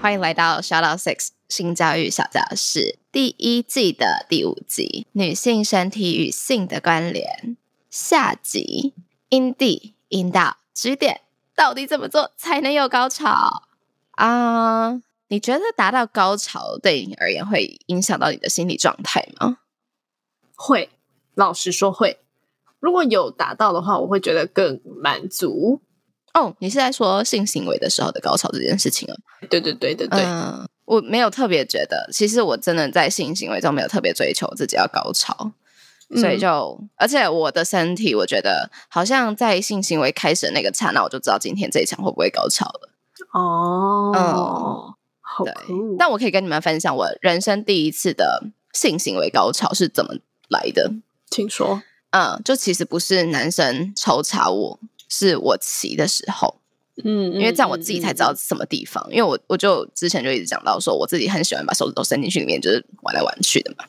欢迎来到 Shout Out Six 性教育小教室第一季的第五集：女性身体与性的关联。下集：阴蒂、阴道、指点，到底怎么做才能有高潮啊？你觉得达到高潮对你而言会影响到你的心理状态吗？会，老实说会。如果有达到的话，我会觉得更满足。哦，你是在说性行为的时候的高潮这件事情啊？对对对对对。嗯，我没有特别觉得，其实我真的在性行为中没有特别追求自己要高潮，所以就，而且我的身体，我觉得好像在性行为开始的那个刹那，我就知道今天这一场会不会高潮了。哦，嗯，好对酷。但我可以跟你们分享我人生第一次的性行为高潮是怎么来的。请说。嗯，就其实不是男生抽查我，是我骑的时候，嗯，因为这样我自己才知道什么地方。因为我我就之前就一直讲到说，我自己很喜欢把手指头伸进去里面，就是玩来玩去的嘛。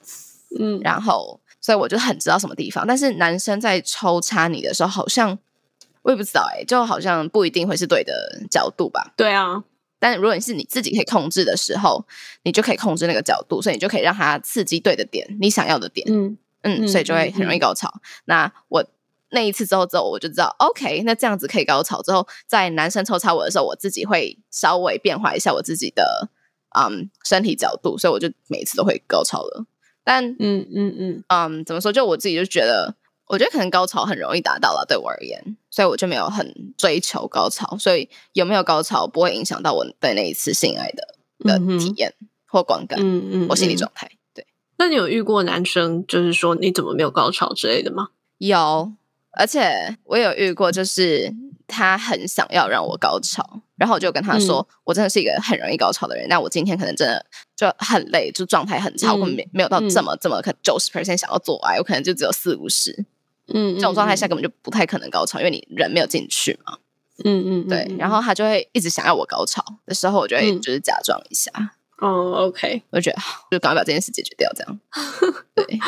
嗯，然后，所以我就很知道什么地方。但是男生在抽插你的时候，好像我也不知道哎、就好像不一定会是对的角度吧。对啊，但如果你是你自己可以控制的时候，你就可以控制那个角度，所以你就可以让它刺激对的点，你想要的点。嗯嗯，嗯所以就会很容易嗯高潮。那我那一次之后之后，我就知道，OK，那这样子可以高潮。之后在男生抽插我的时候，我自己会稍微变化一下我自己的嗯身体角度，所以我就每次都会高潮了。但嗯嗯嗯，嗯，怎么说？就我自己就觉得，我觉得可能高潮很容易达到了，对我而言，所以我就没有很追求高潮。所以有没有高潮不会影响到我对那一次性爱的的体验或观感，嗯嗯，或心理嗯状态。对。那你有遇过男生，就是说你怎么没有高潮之类的吗？有，而且我有遇过，就是他很想要让我高潮，然后我就跟他说，我真的是一个很容易高潮的人，那我今天可能真的就很累，就状态很差，我嗯没没有到这么这么可九十 percent 想要做爱，我可能就只有四五十，嗯，这种状态下根本就不太可能高潮，因为你人没有进去嘛。嗯，嗯嗯，对，然后他就会一直想要我高潮的时候，我就会嗯。就是假装一下，哦，OK，我就觉得好就赶快把这件事解决掉，这样。对，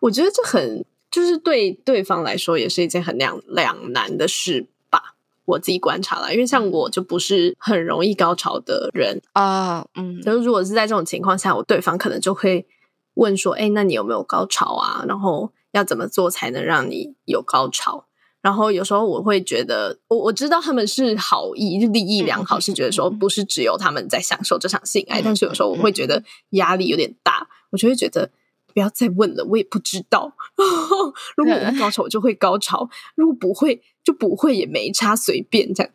我觉得这很就是对对方来说也是一件很两两难的事吧。我自己观察了，因为像我就不是很容易高潮的人，啊，嗯，就是如果是在这种情况下，我对方可能就会问说：“哎，那你有没有高潮啊？然后要怎么做才能让你有高潮？”然后有时候我会觉得，我我知道他们是好意，就利益良好，是觉得说不是只有他们在享受这场性爱，但是有时候我会觉得压力有点大，我就会觉得不要再问了，我也不知道。如果我高潮，我就会高潮；如果不会，就不会，也没差，随便这样。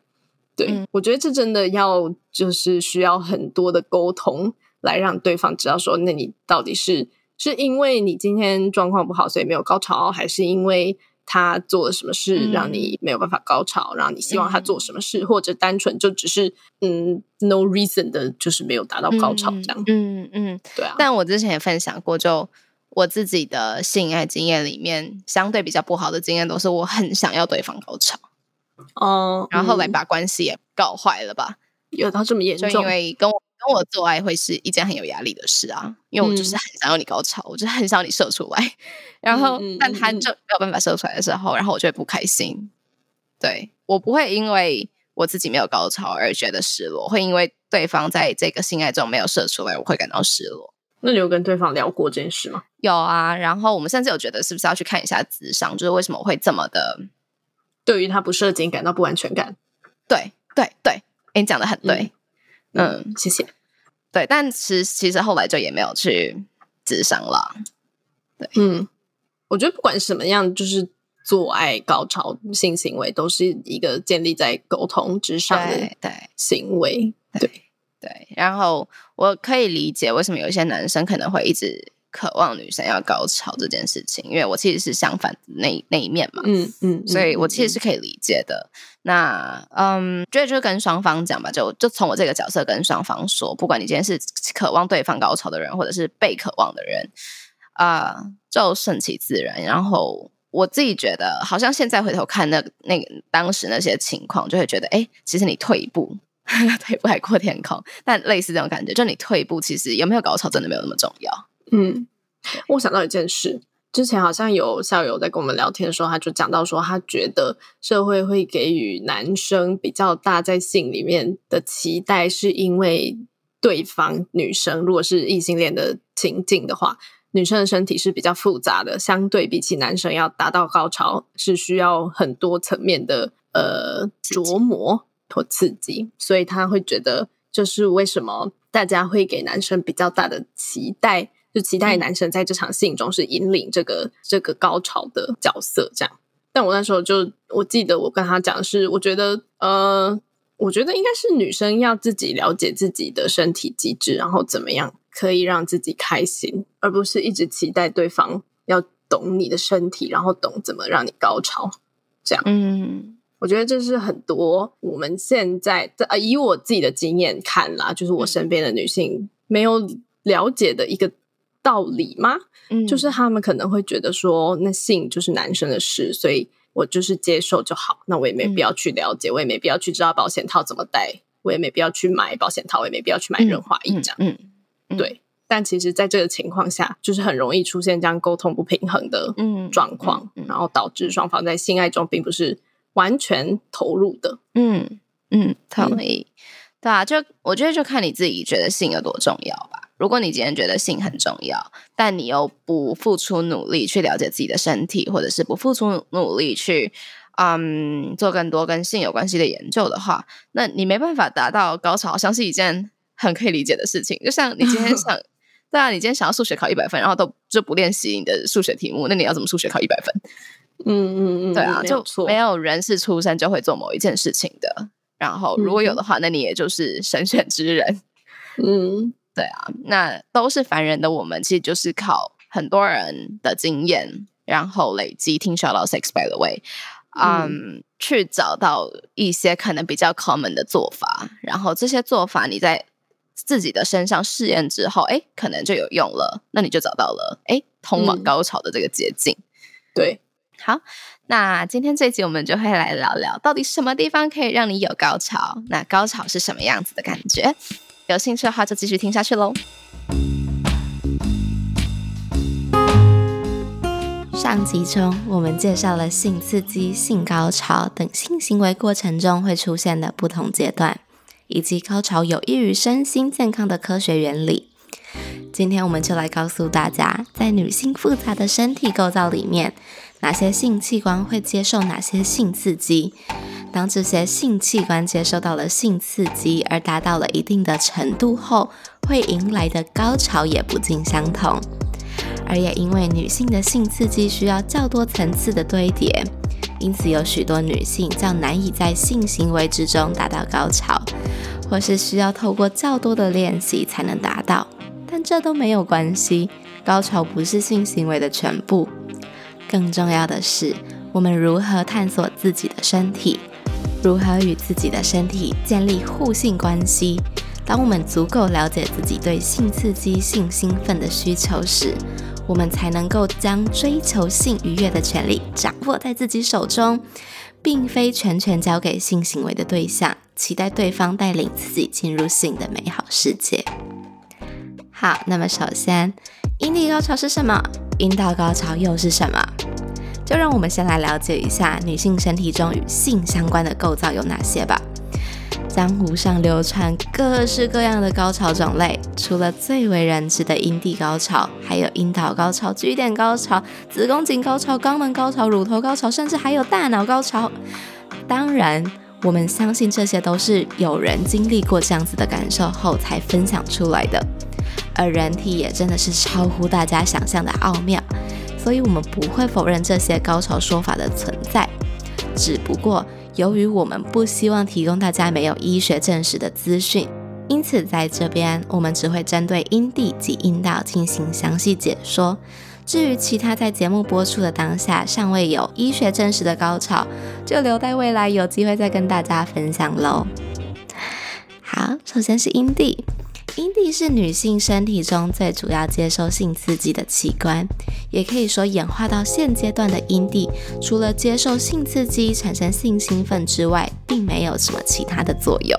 对，嗯我觉得这真的要就是需要很多的沟通，来让对方知道说，那你到底是是因为你今天状况不好，所以没有高潮，还是因为他做了什么事嗯让你没有办法高潮，然后你希望他做什么事，或者单纯就只是嗯 no reason 的，就是没有达到高潮这样。嗯嗯。对啊，但我之前也分享过，就我自己的性爱经验里面，相对比较不好的经验都是我很想要对方高潮，哦，然后后来嗯把关系也搞坏了吧？有到这么严就重，因为跟我跟我做爱会是一件很有压力的事啊，因为我就是嗯很想要你高潮，我就很想要你射出来，然后但他就没有办法射出来的时候，然后我就会不开心。对我不会因为我自己没有高潮而觉得失落，会因为对方在这个性爱中没有射出来，我会感到失落。那你有跟对方聊过这件事吗？有啊，然后我们甚至有觉得是不是要去看一下智商，就是为什么我会这么的对于他不射精感到不安全感？对对对，诶你讲的很对，嗯谢谢。对，但其实其实后来就也没有去智商了，对嗯，我觉得不管什么样，就是做爱、高潮、性行为，都是一个建立在沟通之上的对对行为。对对，然后我可以理解为什么有一些男生可能会一直渴望女生要高潮这件事情，因为我其实是相反那那一面嘛，嗯嗯，所以我其实是可以理解的。那嗯，觉得就跟双方讲吧，就就从我这个角色跟双方说，不管你今天是渴望对方高潮的人，或者是被渴望的人，啊，就顺其自然。然后我自己觉得，好像现在回头看那那个当时那些情况，就会觉得，哎，其实你退一步。退步海阔天空，但类似这种感觉，就你退一步，其实有没有高潮真的没有那么重要。嗯，我想到一件事，之前好像有校友在跟我们聊天的时候，他就讲到说，他觉得社会会给予男生比较大在性里面的期待，是因为对方女生如果是异性恋的情境的话，女生的身体是比较复杂的，相对比起男生要达到高潮是需要很多层面的呃琢磨。或刺激，所以他会觉得，就是为什么大家会给男生比较大的期待，就期待男生在这场戏中是引领这个这个高潮的角色，这样。但我那时候就我记得我跟他讲是，我觉得呃，我觉得应该是女生要自己了解自己的身体机制，然后怎么样可以让自己开心，而不是一直期待对方要懂你的身体，然后懂怎么让你高潮，这样。嗯。我觉得这是很多我们现在呃，以我自己的经验看啦，就是我身边的女性没有了解的一个道理吗？嗯，就是他们可能会觉得说，那性就是男生的事，所以我就是接受就好，那我也没必要去了解，我也没必要去知道保险套怎么戴，我也没必要去买保险套，我也没必要去买润滑液这样。嗯，对。但其实，在这个情况下，就是很容易出现这样沟通不平衡的状况，然后导致双方在性爱中并不是。完全投入的，嗯嗯，同意，对啊，就我觉得就看你自己觉得性有多重要吧。如果你今天觉得性很重要，但你又不付出努力去了解自己的身体，或者是不付出努力去嗯做更多跟性有关系的研究的话，那你没办法达到高潮，好像是一件很可以理解的事情。就像你今天想，对啊，你今天想要数学考一百分，然后都就不练习你的数学题目，那你要怎么数学考一百分？嗯嗯嗯，对啊，就没有人是出生就会做某一件事情的。然后如果有的话，那你也就是神选之人。嗯，对啊，那都是凡人的我们，其实就是靠很多人的经验，然后累积听 shout out sex by the way，嗯，去找到一些可能比较 common 的做法。然后这些做法你在自己的身上试验之后，哎，可能就有用了。那你就找到了哎，通往高潮的这个捷径。对。好，那今天这集我们就会来聊聊，到底什么地方可以让你有高潮？那高潮是什么样子的感觉？有兴趣的话就继续听下去喽。上集中我们介绍了性刺激、性高潮等性行为过程中会出现的不同阶段，以及高潮有益于身心健康的科学原理。今天我们就来告诉大家，在女性复杂的身体构造里面。哪些性器官会接受哪些性刺激？当这些性器官接受到了性刺激而达到了一定的程度后，会迎来的高潮也不尽相同。而也因为女性的性刺激需要较多层次的堆叠，因此有许多女性较难以在性行为之中达到高潮，或是需要透过较多的练习才能达到。但这都没有关系，高潮不是性行为的全部。更重要的是，我们如何探索自己的身体，如何与自己的身体建立互性关系。当我们足够了解自己对性刺激、性兴奋的需求时，我们才能够将追求性愉悦的权利掌握在自己手中，并非全权交给性行为的对象，期待对方带领自己进入性的美好世界。好，那么首先，阴蒂高潮是什么？阴道高潮又是什么？就让我们先来了解一下女性身体中与性相关的构造有哪些吧。江湖上流传各式各样的高潮种类，除了最为人知的阴蒂高潮，还有阴道高潮、G 点高潮、子宫颈高潮、肛门高潮、乳头高潮，甚至还有大脑高潮。当然，我们相信这些都是有人经历过这样子的感受后才分享出来的。而人体也真的是超乎大家想象的奥妙，所以我们不会否认这些高潮说法的存在。只不过由于我们不希望提供大家没有医学证实的资讯，因此在这边我们只会针对阴蒂及阴道进行详细解说。至于其他在节目播出的当下尚未有医学证实的高潮，就留待未来有机会再跟大家分享喽。好，首先是阴蒂，阴蒂是女性身体中最主要接受性刺激的器官，也可以说演化到现阶段的阴蒂，除了接受性刺激产生性兴奋之外，并没有什么其他的作用。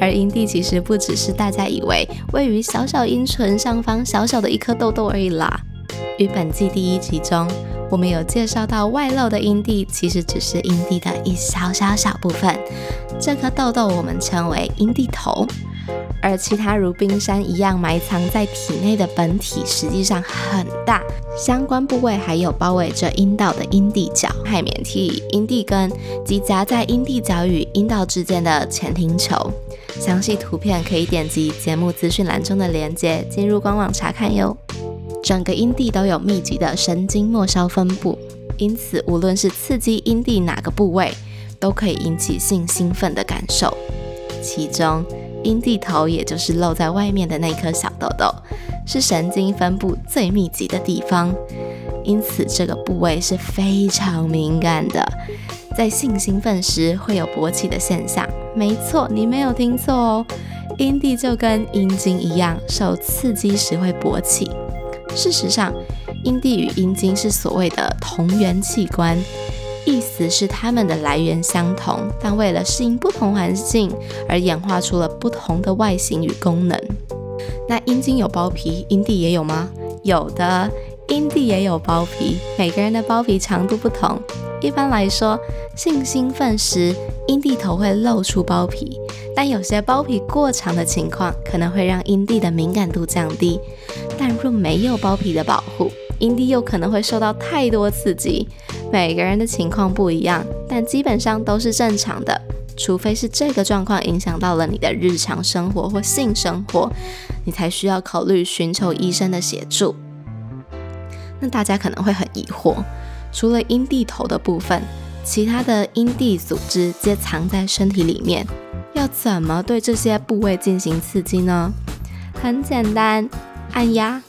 而阴蒂其实不只是大家以为位于小小阴唇上方小小的一颗痘痘而已啦。于本季第一集中，我们有介绍到外露的阴蒂其实只是阴蒂的一小小小部分，这颗痘痘我们称为阴蒂头，而其他如冰山一样埋藏在体内的本体实际上很大，相关部位还有包围着阴道的阴蒂角、海绵体、阴蒂根及夹在阴蒂角与阴道之间的前庭球。详细图片可以点击节目资讯栏中的链接进入官网查看哟。整个阴蒂都有密集的神经末梢分布，因此无论是刺激阴蒂哪个部位，都可以引起性兴奋的感受。其中，阴蒂头也就是露在外面的那颗小痘痘，是神经分布最密集的地方，因此这个部位是非常敏感的，在性兴奋时会有勃起的现象。没错，你没有听错哦，阴蒂就跟阴茎一样，受刺激时会勃起。事实上，阴蒂与阴茎是所谓的同源器官，意思是它们的来源相同，但为了适应不同环境而演化出了不同的外形与功能。那阴茎有包皮，阴蒂也有吗？有的，阴蒂也有包皮，每个人的包皮长度不同。一般来说，性兴奋时，阴蒂头会露出包皮，但有些包皮过长的情况，可能会让阴蒂的敏感度降低。但若没有包皮的保护，阴蒂又可能会受到太多刺激。每个人的情况不一样，但基本上都是正常的，除非是这个状况影响到了你的日常生活或性生活，你才需要考虑寻求医生的协助。那大家可能会很疑惑，除了阴蒂头的部分，其他的阴蒂组织皆藏在身体里面，要怎么对这些部位进行刺激呢？很简单。按压、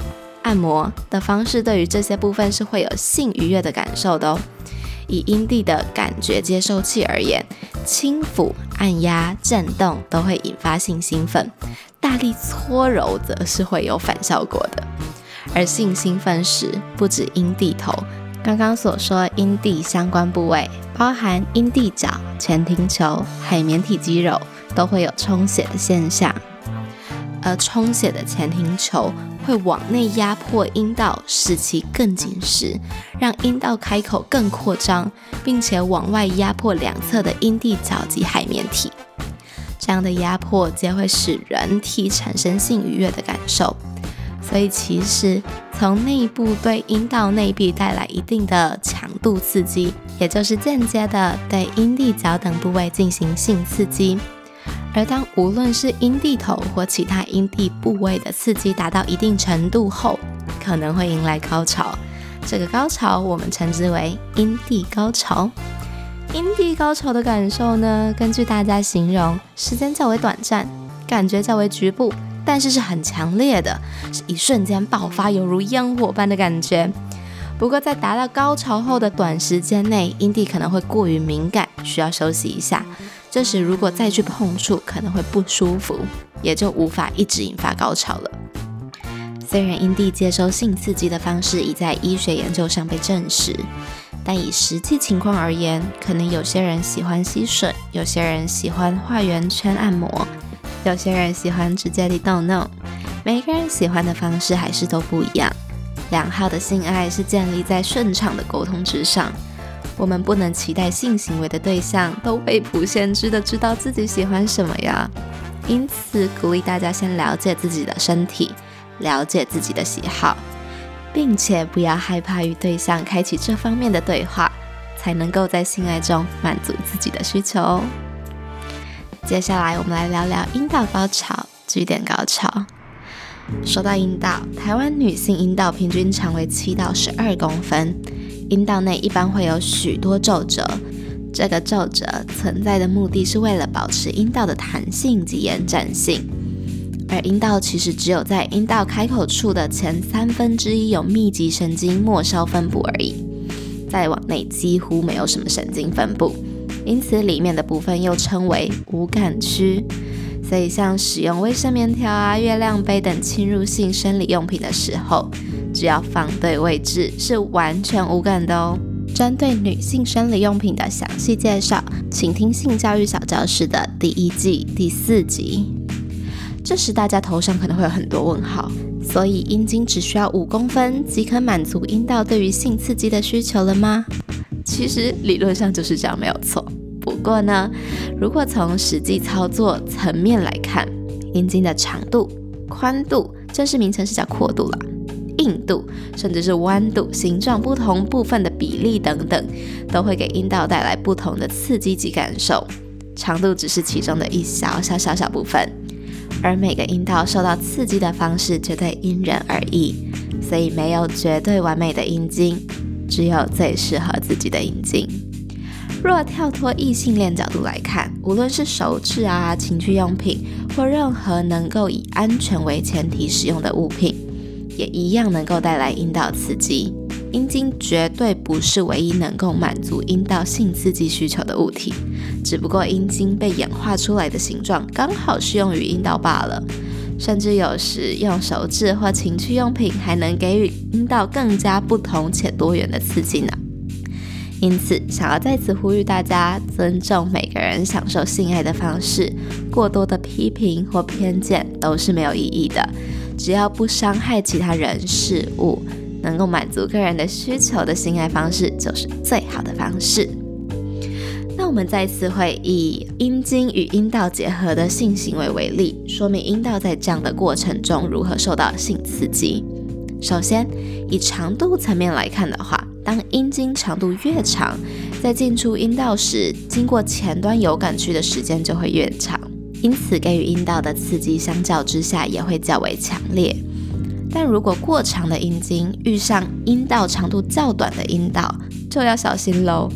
按摩的方式，对于这些部分是会有性愉悦的感受的哦。以阴蒂的感觉接受器而言，轻抚、按压、震动都会引发性兴奋，大力搓揉则是会有反效果的。而性兴奋时，不止阴蒂头，刚刚所说阴蒂相关部位，包含阴蒂角、前庭球、海绵体肌肉，都会有充血的现象。而充血的前庭球会往内压迫阴道，使其更紧实，让阴道开口更扩张，并且往外压迫两侧的阴蒂角及海绵体。这样的压迫皆会使人体产生性愉悦的感受。所以，其实从内部对阴道内壁带来一定的强度刺激，也就是间接的对阴蒂角等部位进行性刺激。而当无论是阴蒂头或其他阴蒂部位的刺激达到一定程度后，可能会迎来高潮。这个高潮我们称之为阴蒂高潮。阴蒂高潮的感受呢，根据大家形容，时间较为短暂，感觉较为局部，但是是很强烈的，是一瞬间爆发，犹如烟火般的感觉。不过在达到高潮后的短时间内，阴蒂可能会过于敏感，需要休息一下。这时，如果再去碰触，可能会不舒服，也就无法一直引发高潮了。虽然阴蒂接收性刺激的方式已在医学研究上被证实，但以实际情况而言，可能有些人喜欢吸吮，有些人喜欢画圆圈按摩，有些人喜欢直接地逗弄，每个人喜欢的方式还是都不一样。良好的性爱是建立在顺畅的沟通之上。我们不能期待性行为的对象都未卜先知的知道自己喜欢什么呀。因此，鼓励大家先了解自己的身体，了解自己的喜好，并且不要害怕与对象开启这方面的对话，才能够在性爱中满足自己的需求。接下来，我们来聊聊阴道高潮、据点高潮。说到阴道，台湾女性阴道平均长为七到十二公分。阴道内一般会有许多皱褶，这个皱褶存在的目的是为了保持阴道的弹性及延展性，而阴道其实只有在阴道开口处的前三分之一有密集神经末梢分布而已，再往内几乎没有什么神经分布，因此里面的部分又称为无感区。所以，像使用卫生棉条啊、月亮杯等侵入性生理用品的时候，只要放对位置，是完全无感的哦。针对女性生理用品的详细介绍，请听性教育小教室的第一季第四集。这时大家头上可能会有很多问号，所以阴茎只需要五公分即可满足阴道对于性刺激的需求了吗？其实理论上就是这样，没有错。不过呢，如果从实际操作层面来看，阴茎的长度、宽度，正式名称是叫阔度了。硬度，甚至是弯度、形状不同部分的比例等等，都会给阴道带来不同的刺激及感受。长度只是其中的一小小小小部分，而每个阴道受到刺激的方式绝对因人而异，所以没有绝对完美的阴茎，只有最适合自己的阴茎。若跳脱异性恋角度来看，无论是手指啊、情趣用品，或任何能够以安全为前提使用的物品。也一样能够带来阴道刺激，阴茎绝对不是唯一能够满足阴道性刺激需求的物体，只不过阴茎被演化出来的形状刚好适用于阴道罢了。甚至有时用手指或情趣用品还能给予阴道更加不同且多元的刺激呢。因此，想要在此呼吁大家尊重每个人享受性爱的方式，过多的批评或偏见都是没有意义的。只要不伤害其他人事物，能够满足个人的需求的性爱方式，就是最好的方式。那我们再次会以阴茎与阴道结合的性行为为例，说明阴道在这样的过程中如何受到性刺激。首先，以长度层面来看的话，当阴茎长度越长，在进出阴道时，经过前端有感区的时间就会越长。因此，给予阴道的刺激相较之下也会较为强烈。但如果过长的阴茎遇上阴道长度较短的阴道，就要小心喽。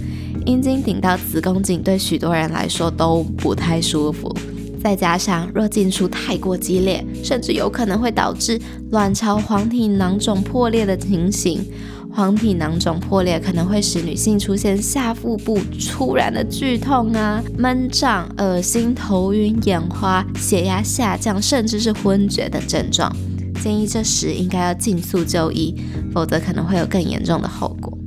阴茎顶到子宫颈，对许多人来说都不太舒服。再加上若进出太过激烈，甚至有可能会导致卵巢黄体囊肿破裂的情形。黄体囊肿破裂可能会使女性出现下腹部突然的剧痛啊、闷胀、恶心、头晕、眼花、血压下降，甚至是昏厥等症状。建议这时应该要尽速就医，否则可能会有更严重的后果。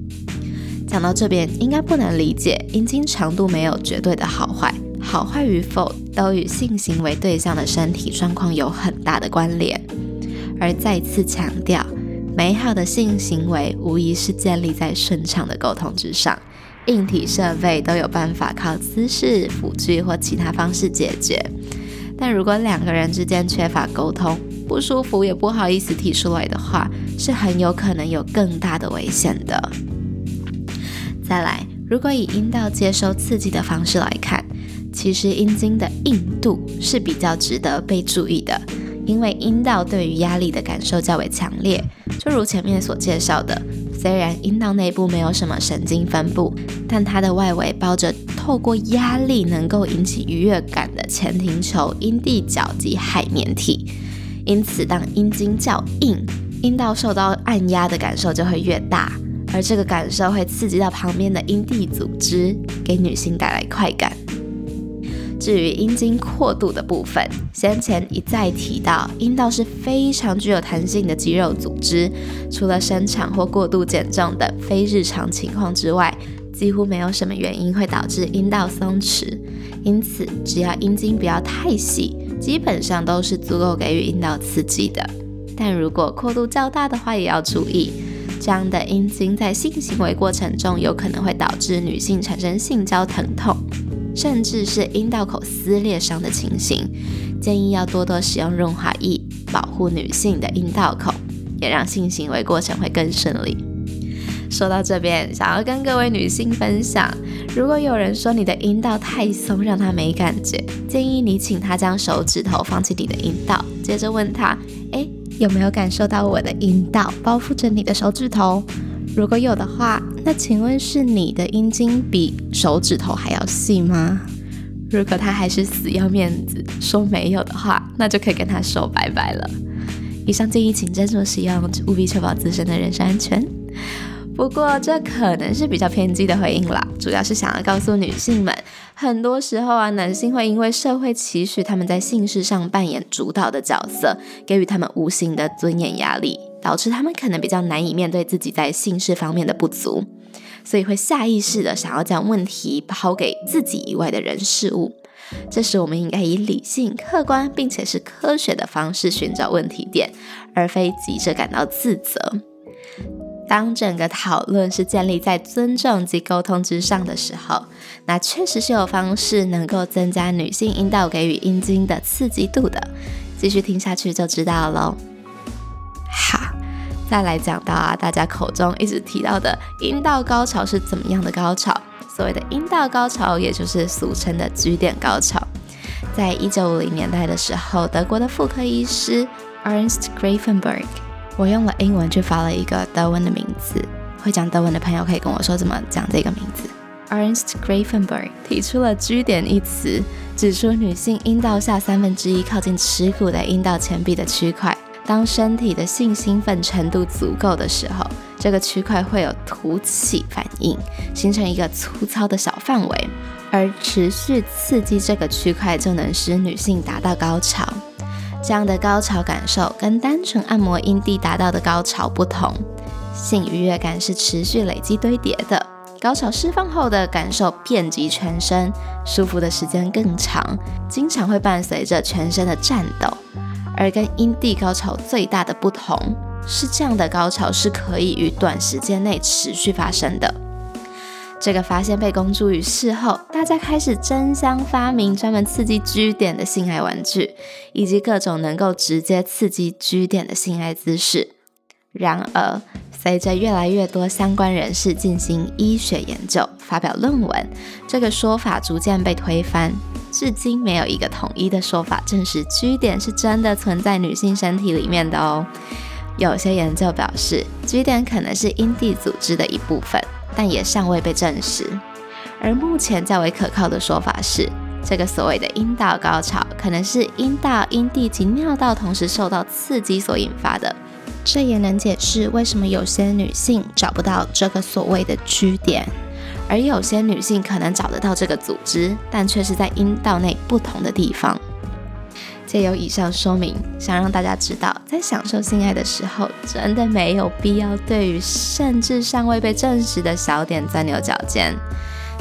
讲到这边，应该不难理解，阴茎长度没有绝对的好坏，好坏与否都与性行为对象的身体状况有很大的关联。而再次强调。美好的性行为无疑是建立在顺畅的沟通之上，硬体设备都有办法靠姿势辅具或其他方式解决。但如果两个人之间缺乏沟通，不舒服也不好意思提出来的话，是很有可能有更大的危险的。再来，如果以阴道接收刺激的方式来看，其实阴茎的硬度是比较值得被注意的。因为阴道对于压力的感受较为强烈，就如前面所介绍的，虽然阴道内部没有什么神经分布，但它的外围包着透过压力能够引起愉悦感的前庭球、阴蒂角及海绵体。因此，当阴茎较硬，阴道受到按压的感受就会越大，而这个感受会刺激到旁边的阴蒂组织，给女性带来快感。至于阴茎阔度的部分，先前一再提到，阴道是非常具有弹性的肌肉组织，除了生产或过度减重等非日常情况之外，几乎没有什么原因会导致阴道松弛。因此，只要阴茎不要太细，基本上都是足够给予阴道刺激的。但如果阔度较大的话，也要注意，这样的阴茎在性行为过程中有可能会导致女性产生性交疼痛。甚至是阴道口撕裂伤的情形，建议要多多使用润滑液，保护女性的阴道口，也让性行为过程会更顺利。说到这边，想要跟各位女性分享，如果有人说你的阴道太松，让他没感觉，建议你请他将手指头放进你的阴道，接着问他：哎，有没有感受到我的阴道包覆着你的手指头？如果有的话，那请问是你的阴茎比手指头还要细吗？如果他还是死要面子说没有的话，那就可以跟他说拜拜了。以上建议请斟酌使用，务必确保自身的人身安全。不过这可能是比较偏激的回应啦，主要是想要告诉女性们，很多时候啊，男性会因为社会期许他们在性事上扮演主导的角色，给予他们无形的尊严压力，导致他们可能比较难以面对自己在性事方面的不足，所以会下意识的想要将问题抛给自己以外的人事物。这时我们应该以理性、客观并且是科学的方式寻找问题点，而非急着感到自责。当整个讨论是建立在尊重及沟通之上的时候，那确实是有方式能够增加女性阴道给予阴茎的刺激度的。继续听下去就知道喽。再来讲到啊，大家口中一直提到的阴道高潮是怎么样的高潮？所谓的阴道高潮，也就是俗称的 G 点高潮。在一九五零年代的时候，德国的妇科医师 Ernst Grafenberg。我用了英文去发了一个德文的名字，会讲德文的朋友可以跟我说怎么讲这个名字。Ernst Grafenberg 提出了 G 点一词，指出女性阴道下三分之一靠近耻骨的阴道前壁的区块，当身体的性兴奋程度足够的时候，这个区块会有凸起反应，形成一个粗糙的小范围，而持续刺激这个区块就能使女性达到高潮。这样的高潮感受跟单纯按摩阴蒂达到的高潮不同，性愉悦感是持续累积堆叠的，高潮释放后的感受遍及全身，舒服的时间更长，经常会伴随着全身的颤抖。而跟阴蒂高潮最大的不同是，这样的高潮是可以于短时间内持续发生的。这个发现被公诸于世后，大家开始争相发明专门刺激 G 点的性爱玩具，以及各种能够直接刺激 G 点的性爱姿势。然而，随着越来越多相关人士进行医学研究、发表论文，这个说法逐渐被推翻。至今没有一个统一的说法证实 G 点是真的存在女性身体里面的哦。有些研究表示，G 点可能是阴蒂组织的一部分。但也尚未被证实，而目前较为可靠的说法是，这个所谓的阴道高潮可能是阴道、阴蒂及尿道同时受到刺激所引发的。这也能解释为什么有些女性找不到这个所谓的 G 点，而有些女性可能找得到这个组织，但却是在阴道内不同的地方。借由以上说明，想让大家知道，在享受性爱的时候，真的没有必要对于甚至尚未被证实的小点钻牛角尖。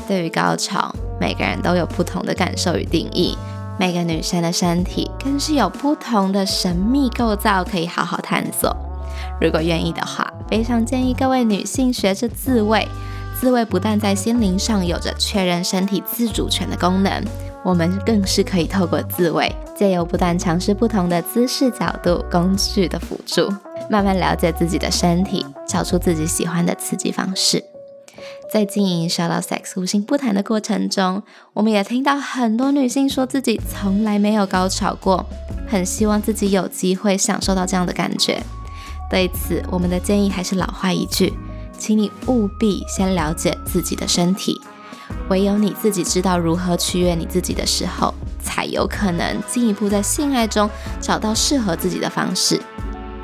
对于高潮，每个人都有不同的感受与定义，每个女生的身体更是有不同的神秘构造可以好好探索。如果愿意的话，非常建议各位女性学着自慰。自慰不但在心灵上有着确认身体自主权的功能。我们更是可以透过自慰，借由不断尝试不同的姿势、角度、工具的辅助，慢慢了解自己的身体，找出自己喜欢的刺激方式。在经营 s h o t Sex 无心不谈的过程中，我们也听到很多女性说自己从来没有高潮过，很希望自己有机会享受到这样的感觉。对此，我们的建议还是老话一句，请你务必先了解自己的身体。唯有你自己知道如何取悦你自己的时候，才有可能进一步在性爱中找到适合自己的方式。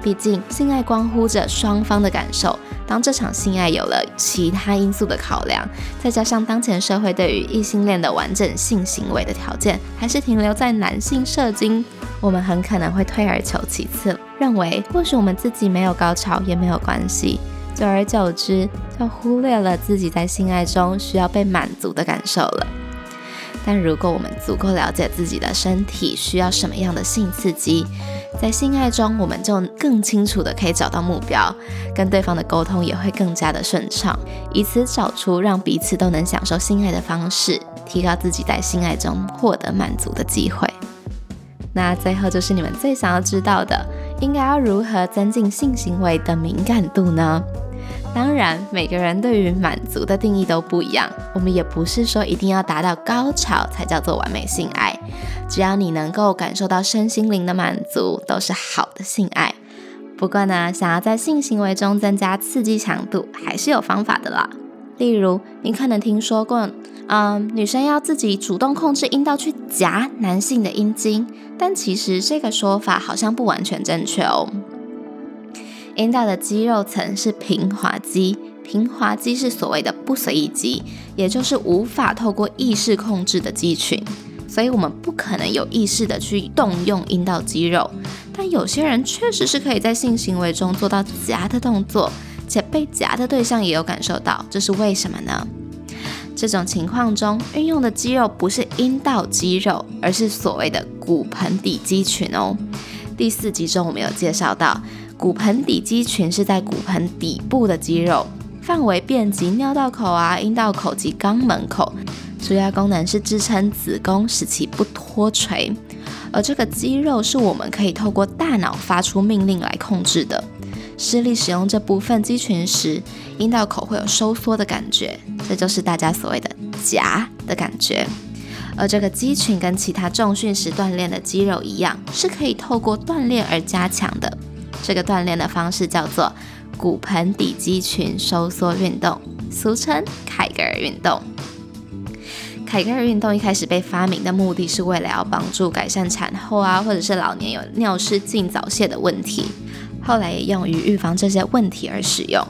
毕竟，性爱关乎着双方的感受。当这场性爱有了其他因素的考量，再加上当前社会对于异性恋的完整性行为的条件还是停留在男性射精，我们很可能会退而求其次，认为或许我们自己没有高潮也没有关系。久而久之，就忽略了自己在性爱中需要被满足的感受了。但如果我们足够了解自己的身体需要什么样的性刺激，在性爱中我们就更清楚的可以找到目标，跟对方的沟通也会更加的顺畅，以此找出让彼此都能享受性爱的方式，提高自己在性爱中获得满足的机会。那最后就是你们最想要知道的，应该要如何增进性行为的敏感度呢？当然，每个人对于满足的定义都不一样。我们也不是说一定要达到高潮才叫做完美性爱，只要你能够感受到身心灵的满足，都是好的性爱。不过呢，想要在性行为中增加刺激强度，还是有方法的啦。例如，你可能听说过，嗯，女生要自己主动控制阴道去夹男性的阴茎，但其实这个说法好像不完全正确哦。阴道的肌肉层是平滑肌，平滑肌是所谓的不随意肌，也就是无法透过意识控制的肌群，所以我们不可能有意识的去动用阴道肌肉。但有些人确实是可以在性行为中做到夹的动作。且被夹的对象也有感受到，这是为什么呢？这种情况中运用的肌肉不是阴道肌肉，而是所谓的骨盆底肌群哦。第四集中我们有介绍到，骨盆底肌群是在骨盆底部的肌肉，范围遍及尿道口啊、阴道口及肛门口，主要功能是支撑子宫，使其不脱垂。而这个肌肉是我们可以透过大脑发出命令来控制的。施力使用这部分肌群时，阴道口会有收缩的感觉，这就是大家所谓的夹的感觉。而这个肌群跟其他重训时锻炼的肌肉一样，是可以透过锻炼而加强的。这个锻炼的方式叫做骨盆底肌群收缩运动，俗称凯格尔运动。凯格尔运动一开始被发明的目的是为了要帮助改善产后啊，或者是老年有尿失禁早泄的问题。后来也用于预防这些问题而使用。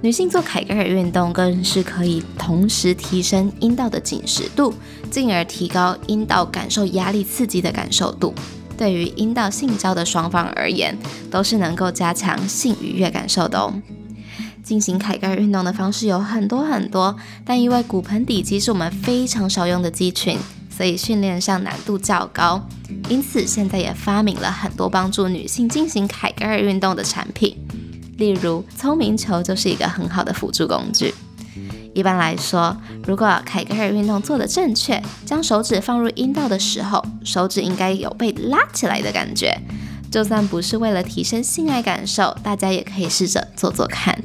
女性做凯格尔运动更是可以同时提升阴道的紧实度，进而提高阴道感受压力刺激的感受度。对于阴道性交的双方而言，都是能够加强性愉悦感受的哦。进行凯格尔运动的方式有很多很多，但因为骨盆底肌是我们非常少用的肌群。所以训练上难度较高，因此现在也发明了很多帮助女性进行凯格尔运动的产品，例如聪明球就是一个很好的辅助工具。一般来说，如果凯格尔运动做得正确，将手指放入阴道的时候，手指应该有被拉起来的感觉。就算不是为了提升性爱感受，大家也可以试着做做看。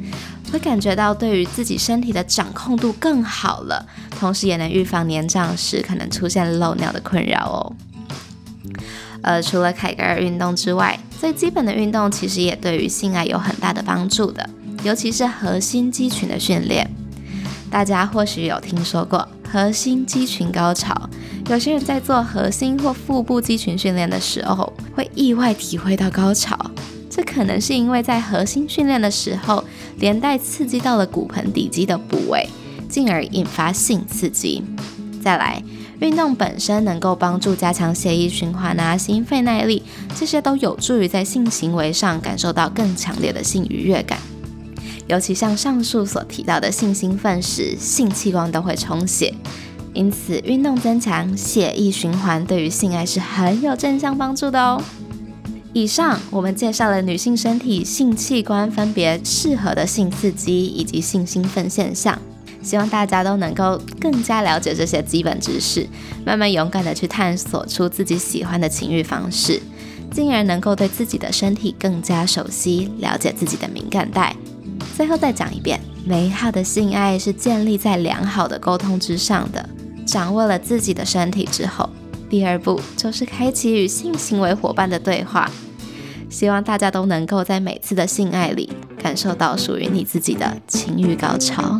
会感觉到对于自己身体的掌控度更好了，同时也能预防年长时可能出现漏尿的困扰哦。呃，除了凯格尔运动之外，最基本的运动其实也对于性爱有很大的帮助的，尤其是核心肌群的训练。大家或许有听说过核心肌群高潮，有些人在做核心或腹部肌群训练的时候，会意外体会到高潮。这可能是因为在核心训练的时候，连带刺激到了骨盆底肌的部位，进而引发性刺激。再来，运动本身能够帮助加强血液循环啊、心肺耐力，这些都有助于在性行为上感受到更强烈的性愉悦感。尤其像上述所提到的性兴奋时，性器官都会充血，因此运动增强血液循环对于性爱是很有正向帮助的哦。以上我们介绍了女性身体性器官分别适合的性刺激以及性兴奋现象，希望大家都能够更加了解这些基本知识，慢慢勇敢的去探索出自己喜欢的情欲方式，进而能够对自己的身体更加熟悉，了解自己的敏感带。最后再讲一遍，美好的性爱是建立在良好的沟通之上的。掌握了自己的身体之后。第二步就是开启与性行为伙伴的对话，希望大家都能够在每次的性爱里感受到属于你自己的情欲高潮。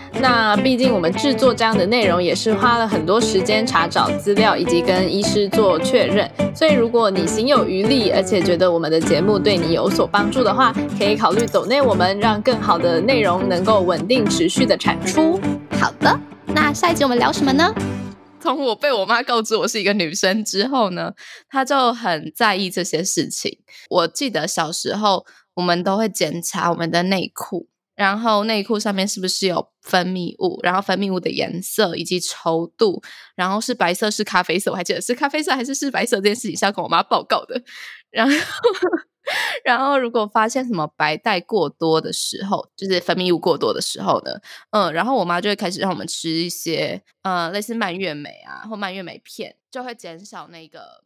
那毕竟我们制作这样的内容也是花了很多时间查找资料，以及跟医师做确认。所以如果你行有余力，而且觉得我们的节目对你有所帮助的话，可以考虑走内我们，让更好的内容能够稳定持续的产出。好的，那下一集我们聊什么呢？从我被我妈告知我是一个女生之后呢，她就很在意这些事情。我记得小时候我们都会检查我们的内裤。然后内裤上面是不是有分泌物，然后分泌物的颜色以及稠度，然后是白色是咖啡色，我还记得是咖啡色还是是白色这件事情是要跟我妈报告的。然后，然后如果发现什么白带过多的时候，就是分泌物过多的时候呢，嗯，然后我妈就会开始让我们吃一些呃类似蔓越莓啊或蔓越莓片，就会减少那个。